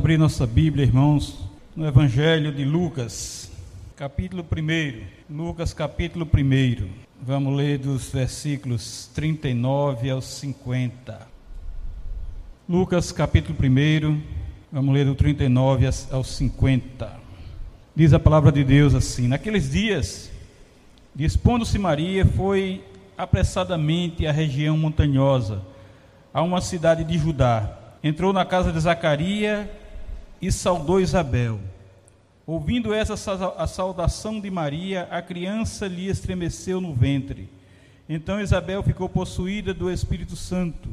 abrir nossa Bíblia, irmãos, no Evangelho de Lucas, capítulo 1. Lucas, capítulo 1. Vamos ler dos versículos 39 aos 50. Lucas, capítulo 1. Vamos ler do 39 aos 50. Diz a palavra de Deus assim: Naqueles dias, dispondo-se Maria, foi apressadamente à região montanhosa, a uma cidade de Judá entrou na casa de Zacarias e saudou Isabel. Ouvindo essa a saudação de Maria, a criança lhe estremeceu no ventre. Então Isabel ficou possuída do Espírito Santo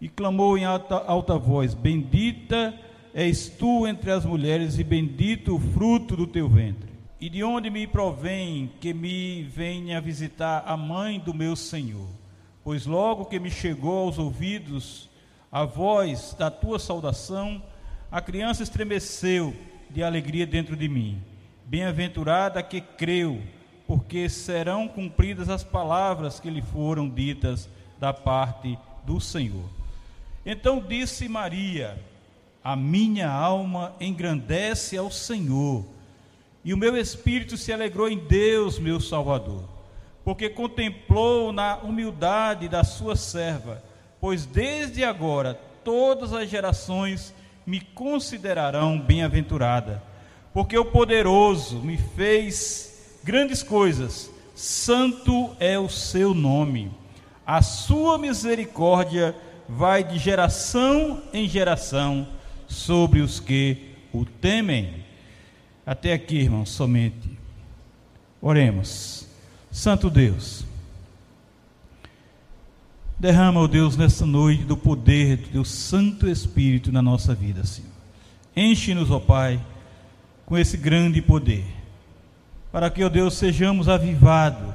e clamou em alta, alta voz: Bendita és tu entre as mulheres, e bendito o fruto do teu ventre. E de onde me provém que me venha visitar a mãe do meu Senhor? Pois logo que me chegou aos ouvidos a voz da tua saudação, a criança estremeceu de alegria dentro de mim. Bem-aventurada que creu, porque serão cumpridas as palavras que lhe foram ditas da parte do Senhor. Então disse Maria: A minha alma engrandece ao Senhor, e o meu espírito se alegrou em Deus, meu Salvador, porque contemplou na humildade da sua serva pois desde agora todas as gerações me considerarão bem-aventurada, porque o poderoso me fez grandes coisas, santo é o seu nome. A sua misericórdia vai de geração em geração sobre os que o temem. Até aqui, irmãos, somente. Oremos. Santo Deus, Derrama, ó oh Deus, nessa noite do poder do teu Santo Espírito na nossa vida, Senhor. Enche-nos, ó oh Pai, com esse grande poder, para que, ó oh Deus, sejamos avivados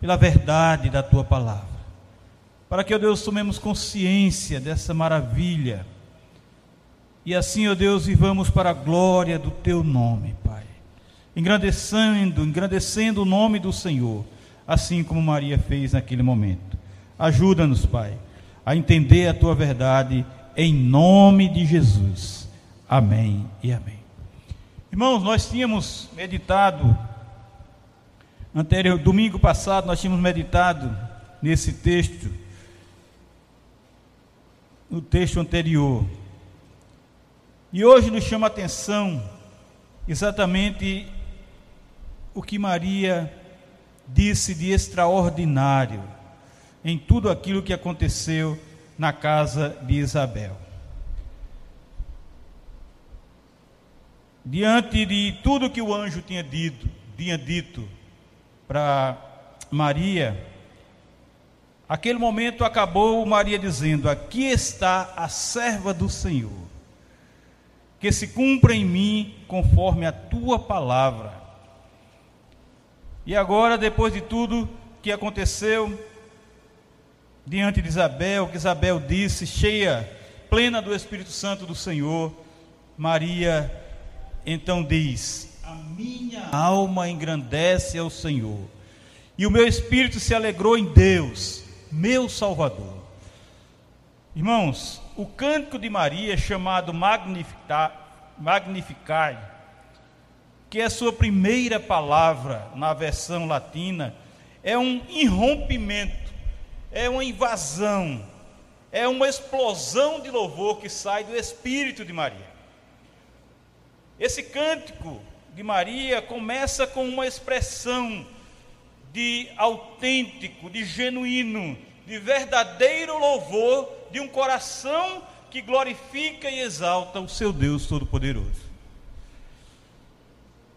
pela verdade da tua palavra. Para que, ó Deus, tomemos consciência dessa maravilha. E assim, ó Deus, vivamos para a glória do teu nome, Pai. Engrandecendo, engrandecendo o nome do Senhor, assim como Maria fez naquele momento. Ajuda-nos, Pai, a entender a tua verdade em nome de Jesus. Amém e amém. Irmãos, nós tínhamos meditado anterior domingo passado nós tínhamos meditado nesse texto no texto anterior. E hoje nos chama a atenção exatamente o que Maria disse de extraordinário em tudo aquilo que aconteceu na casa de Isabel. Diante de tudo que o anjo tinha dito, tinha dito para Maria, aquele momento acabou Maria dizendo: Aqui está a serva do Senhor, que se cumpra em mim conforme a tua palavra. E agora, depois de tudo que aconteceu, diante de Isabel, que Isabel disse, cheia, plena do Espírito Santo do Senhor, Maria então diz: A minha alma engrandece ao Senhor, e o meu espírito se alegrou em Deus, meu Salvador. Irmãos, o cântico de Maria, chamado Magnificar, Magnificar que é sua primeira palavra na versão latina, é um irrompimento é uma invasão, é uma explosão de louvor que sai do espírito de Maria. Esse cântico de Maria começa com uma expressão de autêntico, de genuíno, de verdadeiro louvor de um coração que glorifica e exalta o seu Deus Todo-Poderoso.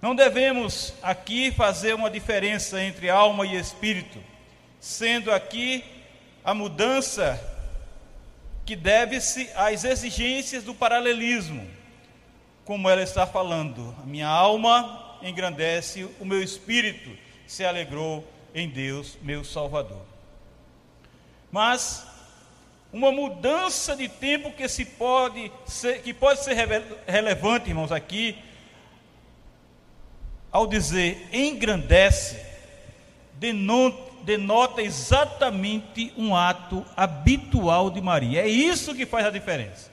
Não devemos aqui fazer uma diferença entre alma e espírito, sendo aqui a mudança que deve-se às exigências do paralelismo, como ela está falando. A minha alma engrandece, o meu espírito se alegrou em Deus, meu Salvador. Mas uma mudança de tempo que se pode ser, que pode ser relevante, irmãos, aqui, ao dizer engrandece, denota denota exatamente um ato habitual de Maria. É isso que faz a diferença.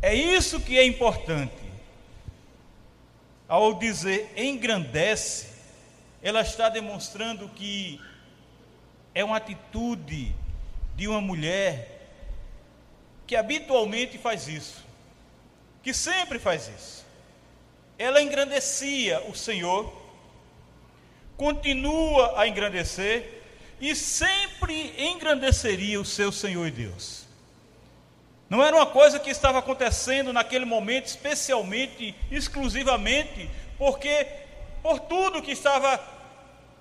É isso que é importante. Ao dizer engrandece, ela está demonstrando que é uma atitude de uma mulher que habitualmente faz isso, que sempre faz isso. Ela engrandecia o Senhor, continua a engrandecer e sempre engrandeceria o seu Senhor e Deus. Não era uma coisa que estava acontecendo naquele momento, especialmente, exclusivamente, porque por tudo que estava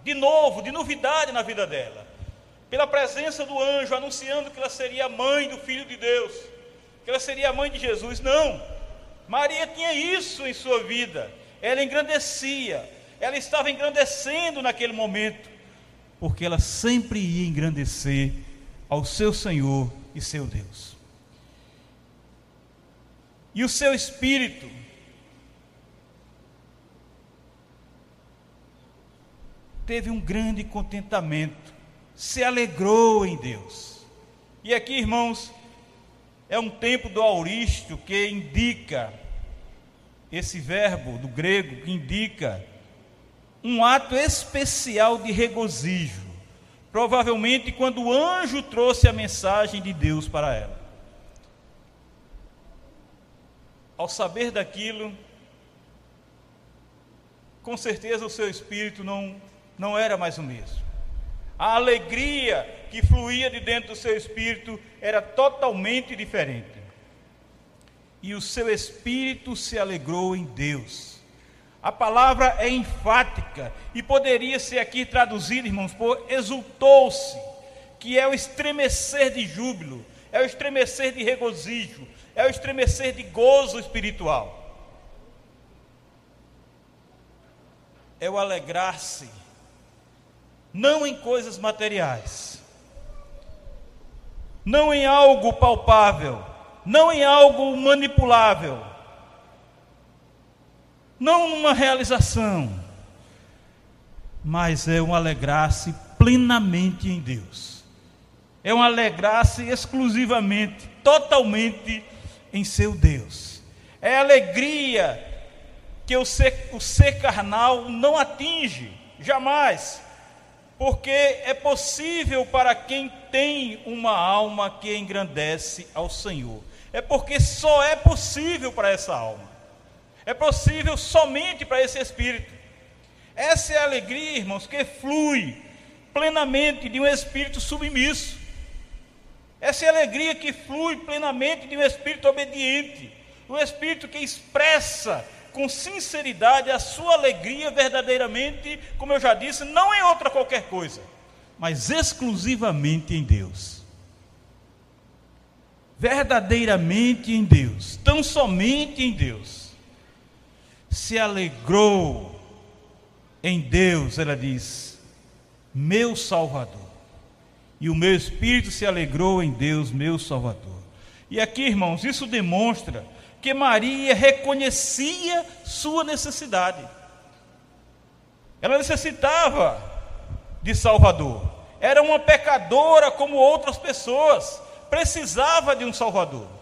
de novo, de novidade na vida dela. Pela presença do anjo anunciando que ela seria mãe do Filho de Deus, que ela seria mãe de Jesus. Não, Maria tinha isso em sua vida, ela engrandecia, ela estava engrandecendo naquele momento porque ela sempre ia engrandecer ao seu Senhor e seu Deus. E o seu espírito teve um grande contentamento, se alegrou em Deus. E aqui, irmãos, é um tempo do auristo que indica esse verbo do grego que indica um ato especial de regozijo, provavelmente quando o anjo trouxe a mensagem de Deus para ela. Ao saber daquilo, com certeza o seu espírito não, não era mais o mesmo. A alegria que fluía de dentro do seu espírito era totalmente diferente. E o seu espírito se alegrou em Deus a palavra é enfática e poderia ser aqui traduzida, irmãos, por exultou-se, que é o estremecer de júbilo, é o estremecer de regozijo, é o estremecer de gozo espiritual. É o alegrar-se, não em coisas materiais, não em algo palpável, não em algo manipulável, não numa realização, mas é um alegrar-se plenamente em Deus. É um alegrar-se exclusivamente, totalmente em seu Deus. É alegria que o ser, o ser carnal não atinge, jamais. Porque é possível para quem tem uma alma que engrandece ao Senhor. É porque só é possível para essa alma. É possível somente para esse espírito. Essa é a alegria, irmãos, que flui plenamente de um espírito submisso. Essa é a alegria que flui plenamente de um espírito obediente, um espírito que expressa com sinceridade a sua alegria verdadeiramente, como eu já disse, não em outra qualquer coisa, mas exclusivamente em Deus. Verdadeiramente em Deus, tão somente em Deus se alegrou em Deus, ela diz, meu Salvador. E o meu espírito se alegrou em Deus, meu Salvador. E aqui, irmãos, isso demonstra que Maria reconhecia sua necessidade. Ela necessitava de Salvador. Era uma pecadora como outras pessoas, precisava de um Salvador.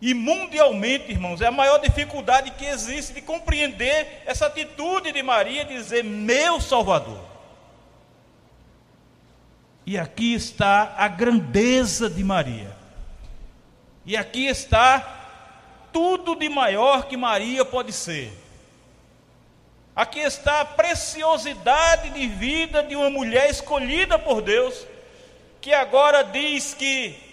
E mundialmente, irmãos, é a maior dificuldade que existe de compreender essa atitude de Maria dizer: Meu Salvador. E aqui está a grandeza de Maria. E aqui está tudo de maior que Maria pode ser. Aqui está a preciosidade de vida de uma mulher escolhida por Deus, que agora diz que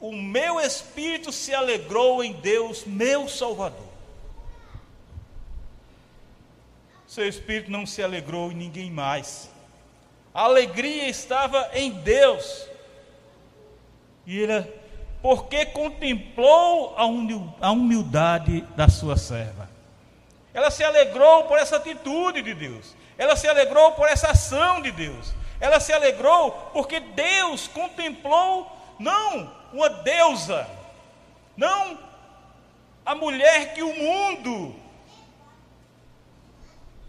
o meu espírito se alegrou em Deus, meu Salvador. Seu espírito não se alegrou em ninguém mais. A alegria estava em Deus. E ele, porque contemplou a humildade da sua serva. Ela se alegrou por essa atitude de Deus. Ela se alegrou por essa ação de Deus. Ela se alegrou porque Deus contemplou não uma deusa, não a mulher que o mundo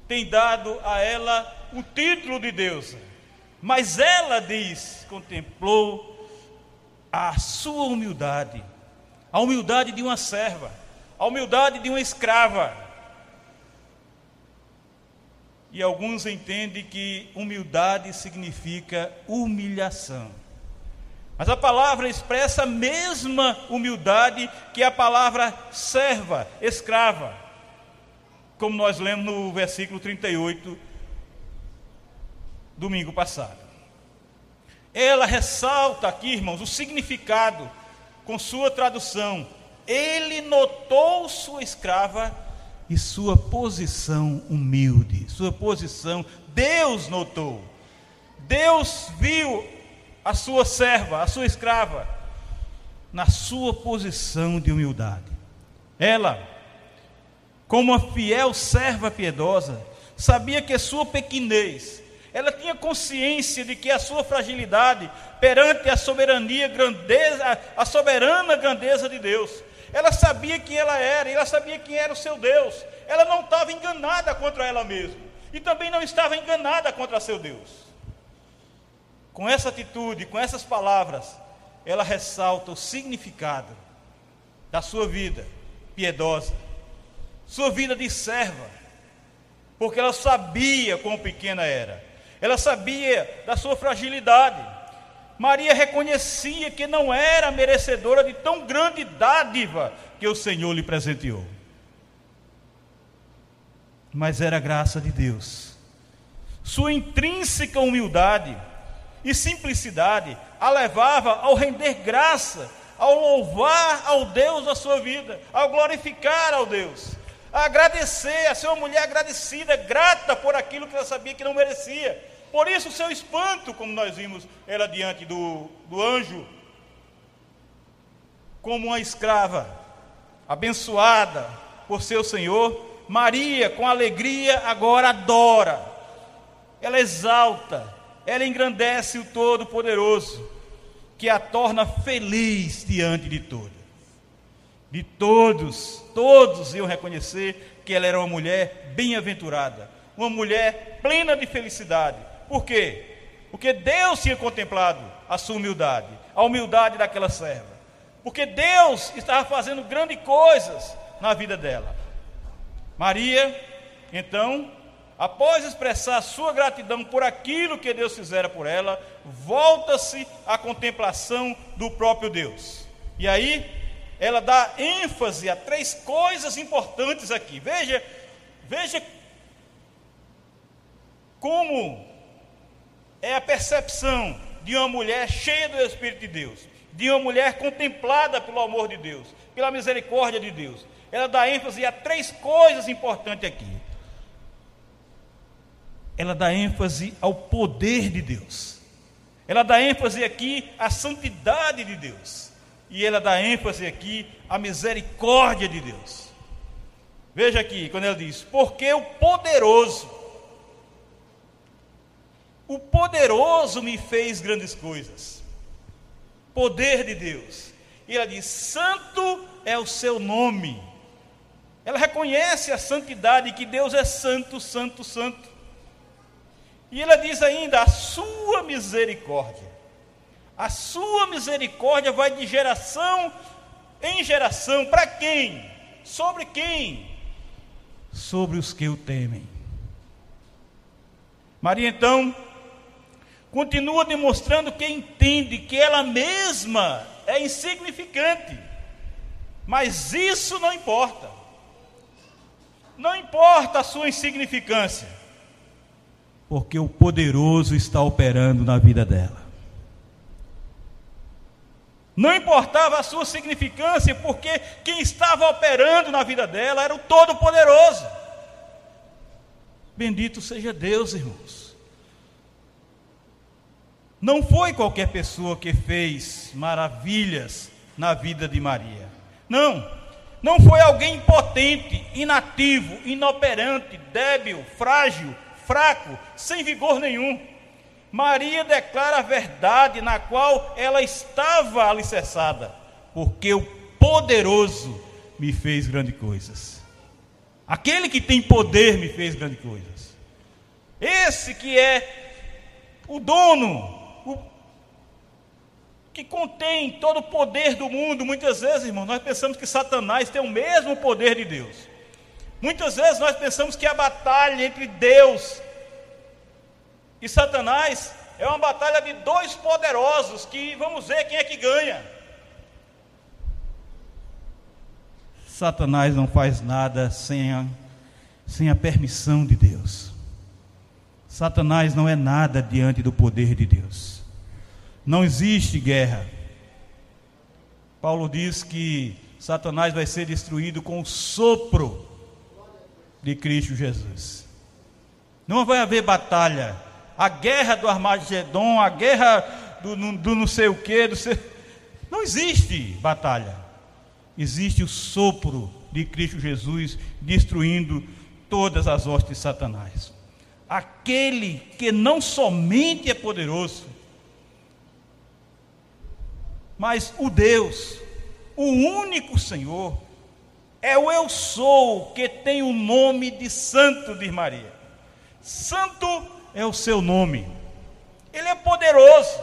tem dado a ela o título de deusa, mas ela diz, contemplou a sua humildade, a humildade de uma serva, a humildade de uma escrava. E alguns entendem que humildade significa humilhação. Mas a palavra expressa a mesma humildade que a palavra serva, escrava. Como nós lemos no versículo 38, domingo passado. Ela ressalta aqui, irmãos, o significado com sua tradução. Ele notou sua escrava e sua posição humilde, sua posição, Deus notou. Deus viu a sua serva, a sua escrava, na sua posição de humildade. Ela, como uma fiel serva piedosa, sabia que sua pequenez, ela tinha consciência de que a sua fragilidade perante a soberania, grandeza, a soberana grandeza de Deus. Ela sabia quem ela era, ela sabia quem era o seu Deus. Ela não estava enganada contra ela mesma e também não estava enganada contra seu Deus. Com essa atitude, com essas palavras, ela ressalta o significado da sua vida piedosa, sua vida de serva, porque ela sabia quão pequena era, ela sabia da sua fragilidade. Maria reconhecia que não era merecedora de tão grande dádiva que o Senhor lhe presenteou. Mas era graça de Deus. Sua intrínseca humildade e simplicidade a levava ao render graça, ao louvar ao Deus da sua vida, ao glorificar ao Deus, a agradecer, a ser uma mulher agradecida, grata por aquilo que ela sabia que não merecia. Por isso, o seu espanto, como nós vimos ela diante do, do anjo, como uma escrava, abençoada por seu Senhor, Maria, com alegria, agora adora, ela exalta, ela engrandece o Todo-Poderoso, que a torna feliz diante de todos. De todos, todos iam reconhecer que ela era uma mulher bem-aventurada, uma mulher plena de felicidade. Por quê? Porque Deus tinha contemplado a sua humildade, a humildade daquela serva. Porque Deus estava fazendo grandes coisas na vida dela. Maria, então, após expressar sua gratidão por aquilo que Deus fizera por ela, volta-se à contemplação do próprio Deus. E aí, ela dá ênfase a três coisas importantes aqui. Veja, veja como é a percepção de uma mulher cheia do Espírito de Deus, de uma mulher contemplada pelo amor de Deus, pela misericórdia de Deus. Ela dá ênfase a três coisas importantes aqui ela dá ênfase ao poder de Deus. Ela dá ênfase aqui à santidade de Deus. E ela dá ênfase aqui à misericórdia de Deus. Veja aqui, quando ela diz: Porque o poderoso, o poderoso me fez grandes coisas. Poder de Deus. E ela diz: Santo é o seu nome. Ela reconhece a santidade, que Deus é santo, santo, santo. E ela diz ainda: a sua misericórdia. A sua misericórdia vai de geração em geração. Para quem? Sobre quem? Sobre os que o temem. Maria então continua demonstrando que entende que ela mesma é insignificante. Mas isso não importa. Não importa a sua insignificância porque o poderoso está operando na vida dela. Não importava a sua significância, porque quem estava operando na vida dela era o Todo-Poderoso. Bendito seja Deus, irmãos. Não foi qualquer pessoa que fez maravilhas na vida de Maria. Não, não foi alguém impotente, inativo, inoperante, débil, frágil, fraco, sem vigor nenhum. Maria declara a verdade na qual ela estava alicerçada, porque o poderoso me fez grandes coisas. Aquele que tem poder me fez grandes coisas. Esse que é o dono, o que contém todo o poder do mundo. Muitas vezes, irmão, nós pensamos que Satanás tem o mesmo poder de Deus. Muitas vezes nós pensamos que a batalha entre Deus e Satanás é uma batalha de dois poderosos que vamos ver quem é que ganha. Satanás não faz nada sem a, sem a permissão de Deus. Satanás não é nada diante do poder de Deus. Não existe guerra. Paulo diz que Satanás vai ser destruído com o sopro de Cristo Jesus. Não vai haver batalha. A guerra do Armagedon, a guerra do, do não sei o que, sei... não existe batalha. Existe o sopro de Cristo Jesus destruindo todas as hostes de Satanás. Aquele que não somente é poderoso, mas o Deus, o único Senhor, é o eu sou que tem o nome de Santo de Maria. Santo é o seu nome. Ele é poderoso.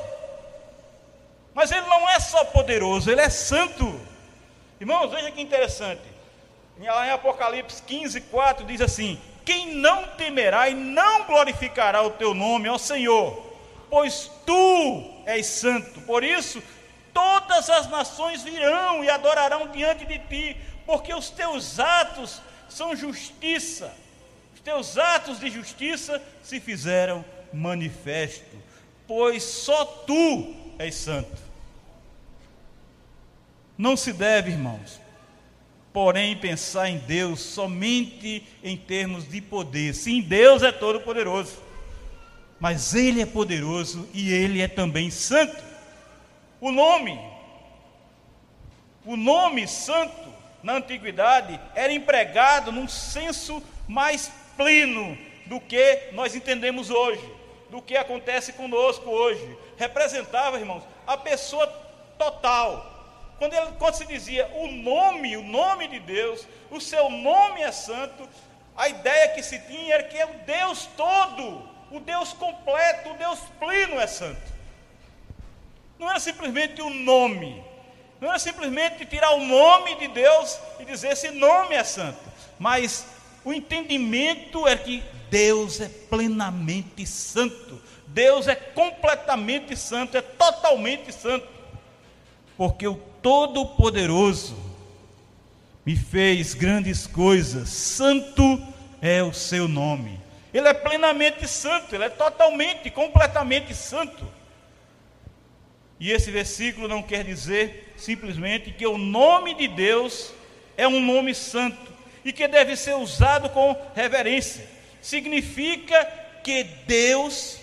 Mas ele não é só poderoso, ele é santo. Irmãos, veja que interessante. Lá em Apocalipse 15, 4 diz assim: Quem não temerá e não glorificará o teu nome, ó Senhor, pois tu és santo. Por isso, todas as nações virão e adorarão diante de ti, porque os teus atos são justiça, os teus atos de justiça se fizeram manifesto, pois só tu és santo. Não se deve, irmãos, porém pensar em Deus somente em termos de poder. Sim, Deus é todo poderoso, mas Ele é poderoso e Ele é também santo. O nome, o nome santo na antiguidade era empregado num senso mais pleno do que nós entendemos hoje, do que acontece conosco hoje. Representava, irmãos, a pessoa total. Quando, ele, quando se dizia o nome, o nome de Deus, o seu nome é santo, a ideia que se tinha era que é o Deus todo, o Deus completo, o Deus pleno é santo. Não era simplesmente o nome, não é simplesmente tirar o nome de Deus e dizer esse nome é santo, mas o entendimento é que Deus é plenamente santo, Deus é completamente santo, é totalmente santo, porque o Todo-Poderoso me fez grandes coisas, santo é o seu nome. Ele é plenamente santo, ele é totalmente, completamente santo. E esse versículo não quer dizer simplesmente que o nome de Deus é um nome santo e que deve ser usado com reverência. Significa que Deus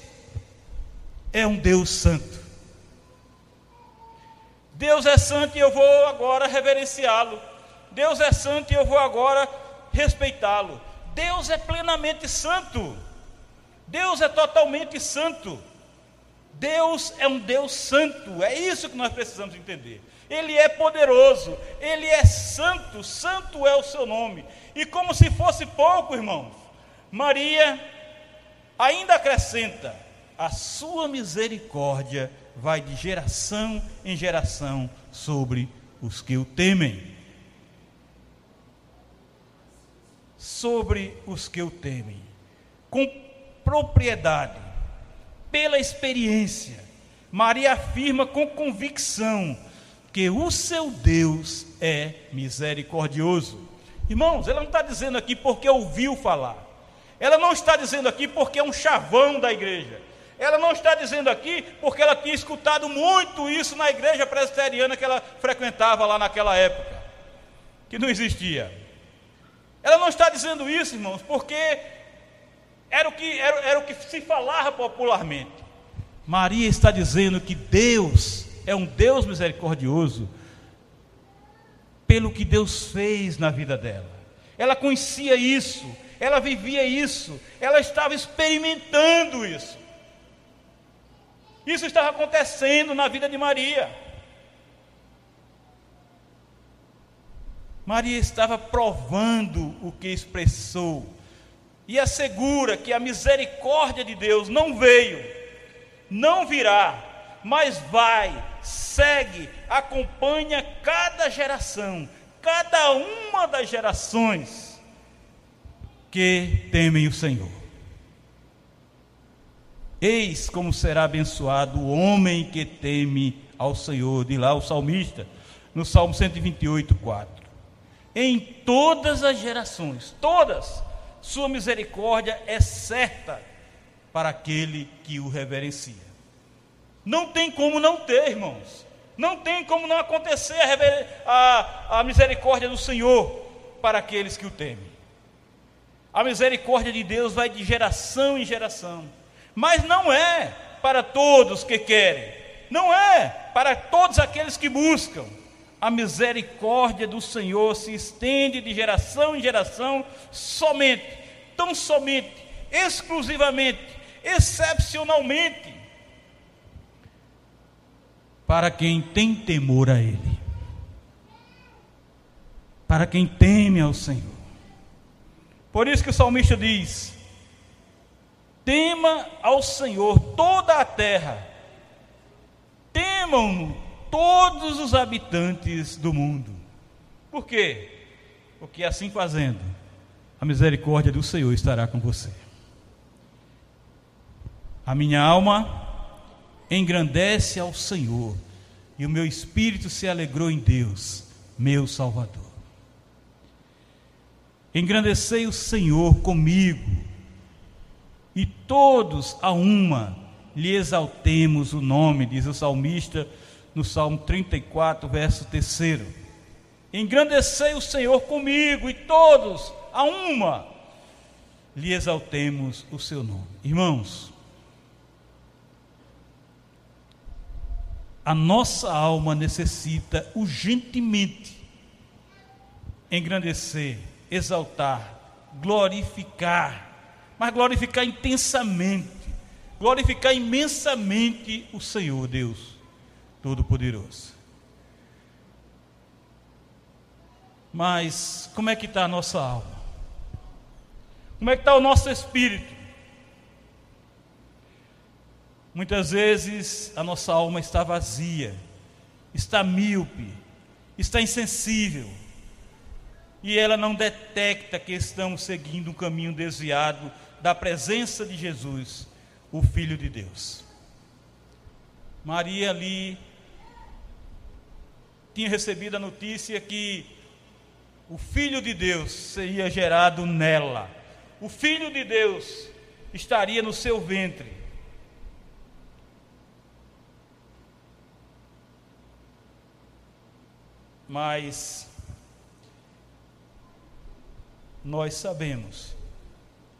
é um Deus santo. Deus é santo e eu vou agora reverenciá-lo. Deus é santo e eu vou agora respeitá-lo. Deus é plenamente santo. Deus é totalmente santo. Deus é um Deus santo, é isso que nós precisamos entender. Ele é poderoso, ele é santo, santo é o seu nome. E como se fosse pouco, irmãos, Maria ainda acrescenta: a sua misericórdia vai de geração em geração sobre os que o temem. Sobre os que o temem, com propriedade pela experiência, Maria afirma com convicção que o seu Deus é misericordioso. Irmãos, ela não está dizendo aqui porque ouviu falar, ela não está dizendo aqui porque é um chavão da igreja, ela não está dizendo aqui porque ela tinha escutado muito isso na igreja presbiteriana que ela frequentava lá naquela época, que não existia. Ela não está dizendo isso, irmãos, porque era o que, era, era o que se falava popularmente. Maria está dizendo que Deus é um Deus misericordioso pelo que Deus fez na vida dela. Ela conhecia isso, ela vivia isso, ela estava experimentando isso. Isso estava acontecendo na vida de Maria. Maria estava provando o que expressou e assegura que a misericórdia de Deus não veio, não virá, mas vai segue, acompanha cada geração, cada uma das gerações que temem o Senhor. Eis como será abençoado o homem que teme ao Senhor, de lá o salmista, no Salmo 128, 4. Em todas as gerações, todas, sua misericórdia é certa para aquele que o reverencia. Não tem como não ter, irmãos. Não tem como não acontecer a, a, a misericórdia do Senhor para aqueles que o temem. A misericórdia de Deus vai de geração em geração, mas não é para todos que querem, não é para todos aqueles que buscam. A misericórdia do Senhor se estende de geração em geração, somente, tão somente, exclusivamente, excepcionalmente, para quem tem temor a Ele, para quem teme ao Senhor. Por isso que o salmista diz: tema ao Senhor toda a terra, temam todos os habitantes do mundo. Por quê? Porque assim fazendo, a misericórdia do Senhor estará com você. A minha alma engrandece ao Senhor, e o meu espírito se alegrou em Deus, meu Salvador. Engrandecei o Senhor comigo, e todos a uma lhe exaltemos o nome, diz o salmista no Salmo 34, verso 3. Engrandecei o Senhor comigo, e todos a uma lhe exaltemos o seu nome. Irmãos, a nossa alma necessita urgentemente engrandecer, exaltar, glorificar, mas glorificar intensamente, glorificar imensamente o Senhor Deus Todo-Poderoso. Mas como é que está a nossa alma? Como é que está o nosso espírito? Muitas vezes a nossa alma está vazia, está míope, está insensível, e ela não detecta que estamos seguindo um caminho desviado da presença de Jesus, o Filho de Deus. Maria ali tinha recebido a notícia que o Filho de Deus seria gerado nela, o Filho de Deus estaria no seu ventre. mas nós sabemos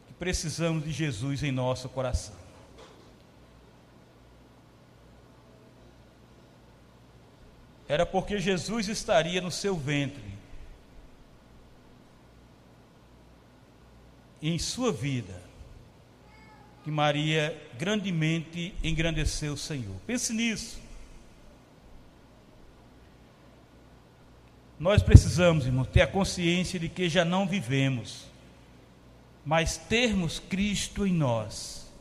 que precisamos de Jesus em nosso coração. Era porque Jesus estaria no seu ventre, em sua vida, que Maria grandemente engrandeceu o Senhor. Pense nisso. Nós precisamos, irmão, ter a consciência de que já não vivemos, mas termos Cristo em nós.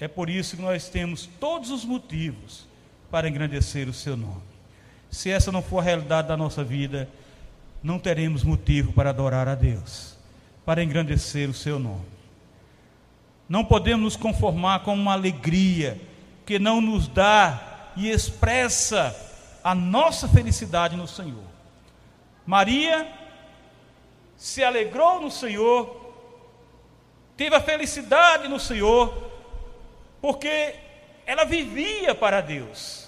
É por isso que nós temos todos os motivos para engrandecer o seu nome. Se essa não for a realidade da nossa vida, não teremos motivo para adorar a Deus, para engrandecer o seu nome. Não podemos nos conformar com uma alegria que não nos dá e expressa a nossa felicidade no Senhor. Maria se alegrou no Senhor, teve a felicidade no Senhor, porque ela vivia para Deus.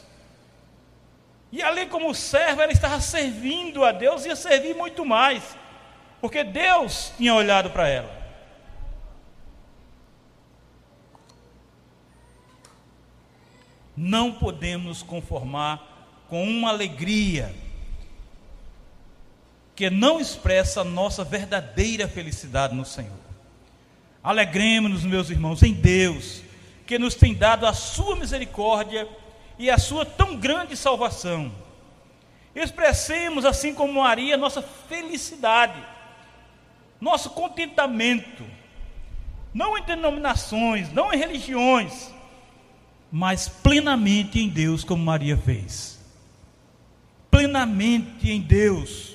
E ali, como serva, ela estava servindo a Deus e ia servir muito mais, porque Deus tinha olhado para ela. Não podemos nos conformar com uma alegria que não expressa a nossa verdadeira felicidade no Senhor. Alegremos-nos, meus irmãos, em Deus, que nos tem dado a sua misericórdia e a sua tão grande salvação. Expressemos, assim como Maria, nossa felicidade, nosso contentamento, não em denominações, não em religiões, mas plenamente em Deus, como Maria fez. Plenamente em Deus.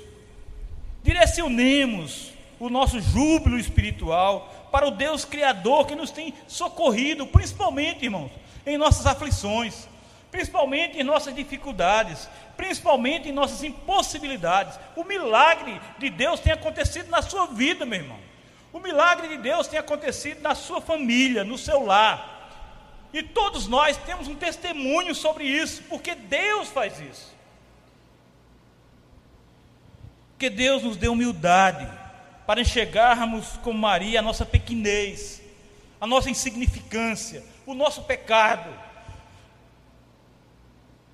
Direcionemos o nosso júbilo espiritual para o Deus Criador que nos tem socorrido, principalmente, irmãos, em nossas aflições, principalmente em nossas dificuldades, principalmente em nossas impossibilidades. O milagre de Deus tem acontecido na sua vida, meu irmão. O milagre de Deus tem acontecido na sua família, no seu lar. E todos nós temos um testemunho sobre isso, porque Deus faz isso. Porque Deus nos deu humildade para enxergarmos como Maria a nossa pequenez, a nossa insignificância, o nosso pecado,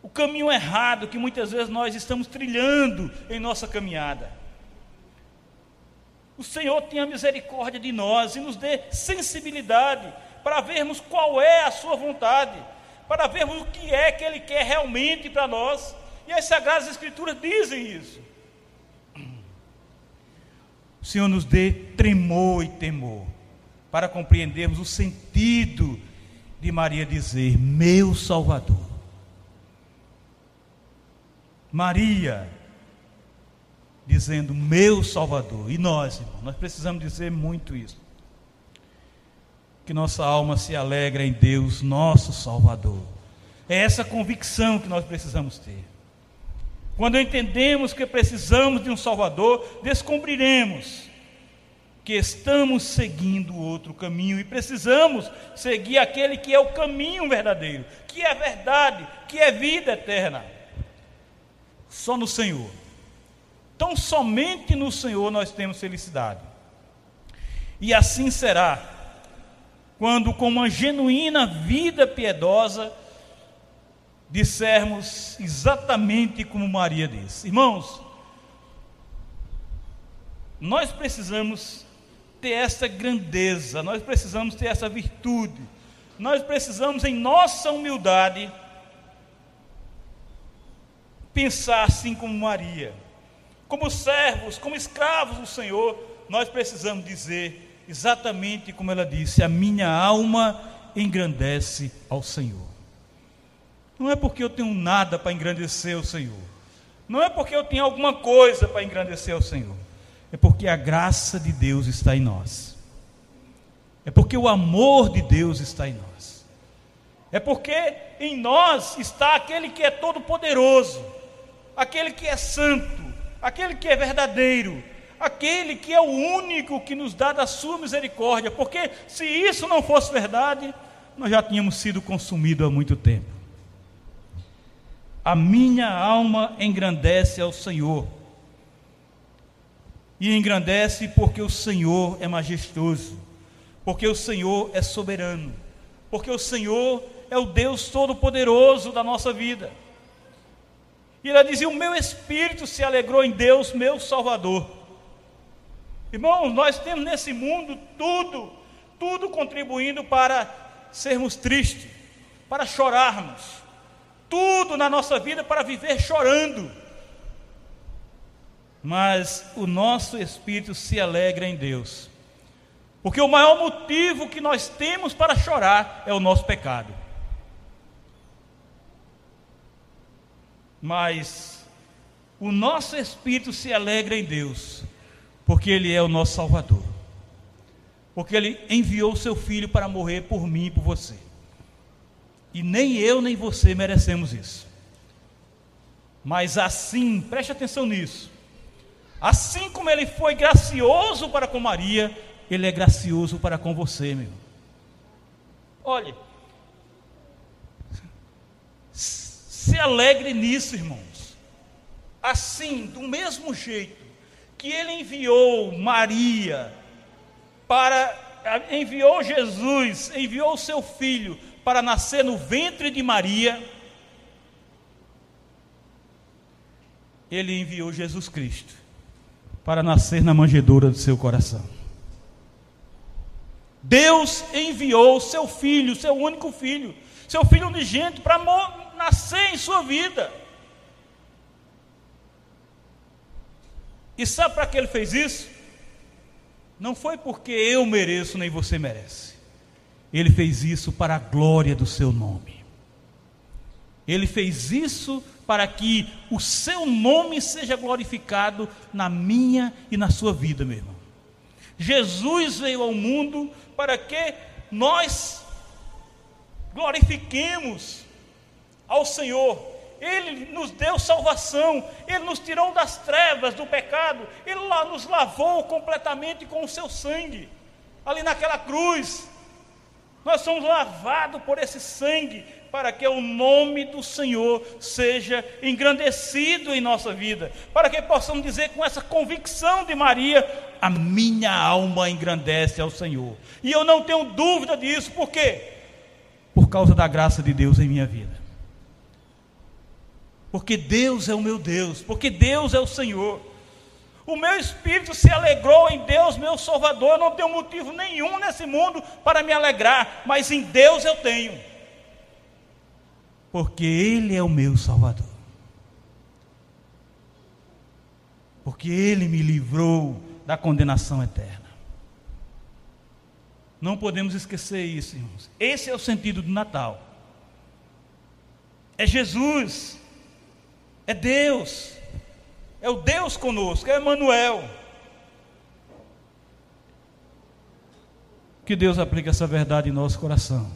o caminho errado que muitas vezes nós estamos trilhando em nossa caminhada. O Senhor tenha misericórdia de nós e nos dê sensibilidade para vermos qual é a Sua vontade, para vermos o que é que Ele quer realmente para nós. E as Sagradas Escrituras dizem isso. O Senhor nos dê tremor e temor, para compreendermos o sentido de Maria dizer: Meu Salvador. Maria dizendo: Meu Salvador. E nós, irmão, nós precisamos dizer muito isso. Que nossa alma se alegra em Deus, nosso Salvador. É essa convicção que nós precisamos ter. Quando entendemos que precisamos de um Salvador, descobriremos que estamos seguindo outro caminho e precisamos seguir aquele que é o caminho verdadeiro, que é verdade, que é vida eterna. Só no Senhor. Então, somente no Senhor nós temos felicidade. E assim será, quando, com uma genuína vida piedosa, dissermos exatamente como Maria disse: Irmãos, nós precisamos ter essa grandeza, nós precisamos ter essa virtude, nós precisamos, em nossa humildade, pensar assim como Maria. Como servos, como escravos do Senhor, nós precisamos dizer exatamente como ela disse: a minha alma engrandece ao Senhor. Não é porque eu tenho nada para engrandecer o Senhor, não é porque eu tenho alguma coisa para engrandecer o Senhor, é porque a graça de Deus está em nós, é porque o amor de Deus está em nós, é porque em nós está aquele que é todo-poderoso, aquele que é santo, aquele que é verdadeiro, aquele que é o único que nos dá da sua misericórdia, porque se isso não fosse verdade, nós já tínhamos sido consumidos há muito tempo. A minha alma engrandece ao Senhor, e engrandece porque o Senhor é majestoso, porque o Senhor é soberano, porque o Senhor é o Deus todo-poderoso da nossa vida. E ela dizia: O meu espírito se alegrou em Deus, meu Salvador. Irmãos, nós temos nesse mundo tudo, tudo contribuindo para sermos tristes, para chorarmos, tudo na nossa vida para viver chorando. Mas o nosso espírito se alegra em Deus, porque o maior motivo que nós temos para chorar é o nosso pecado. Mas o nosso espírito se alegra em Deus, porque Ele é o nosso Salvador, porque Ele enviou o seu Filho para morrer por mim e por você, e nem eu nem você merecemos isso, mas assim, preste atenção nisso, assim como Ele foi gracioso para com Maria, Ele é gracioso para com você, meu. Olhe, Se alegre nisso, irmãos. Assim, do mesmo jeito que ele enviou Maria para enviou Jesus, enviou o seu filho para nascer no ventre de Maria, ele enviou Jesus Cristo para nascer na manjedoura do seu coração. Deus enviou seu filho, seu único filho, seu filho unigênito para nascer em sua vida. E sabe para que ele fez isso? Não foi porque eu mereço nem você merece. Ele fez isso para a glória do seu nome. Ele fez isso para que o seu nome seja glorificado na minha e na sua vida, meu irmão. Jesus veio ao mundo para que nós glorifiquemos ao Senhor. Ele nos deu salvação, Ele nos tirou das trevas, do pecado, Ele nos lavou completamente com o seu sangue, ali naquela cruz. Nós somos lavados por esse sangue, para que o nome do Senhor seja engrandecido em nossa vida, para que possamos dizer com essa convicção de Maria: a minha alma engrandece ao Senhor. E eu não tenho dúvida disso, por quê? Por causa da graça de Deus em minha vida. Porque Deus é o meu Deus, porque Deus é o Senhor. O meu espírito se alegrou em Deus, meu Salvador. Eu não tenho motivo nenhum nesse mundo para me alegrar, mas em Deus eu tenho porque Ele é o meu Salvador. Porque Ele me livrou da condenação eterna. Não podemos esquecer isso, irmãos. Esse é o sentido do Natal. É Jesus, é Deus, é o Deus conosco, é Emmanuel. Que Deus aplique essa verdade em nosso coração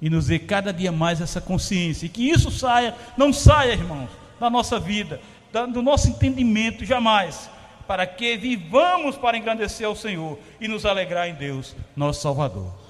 e nos dê cada dia mais essa consciência. E que isso saia, não saia, irmãos, da nossa vida, do nosso entendimento, jamais. Para que vivamos para engrandecer ao Senhor e nos alegrar em Deus, nosso Salvador.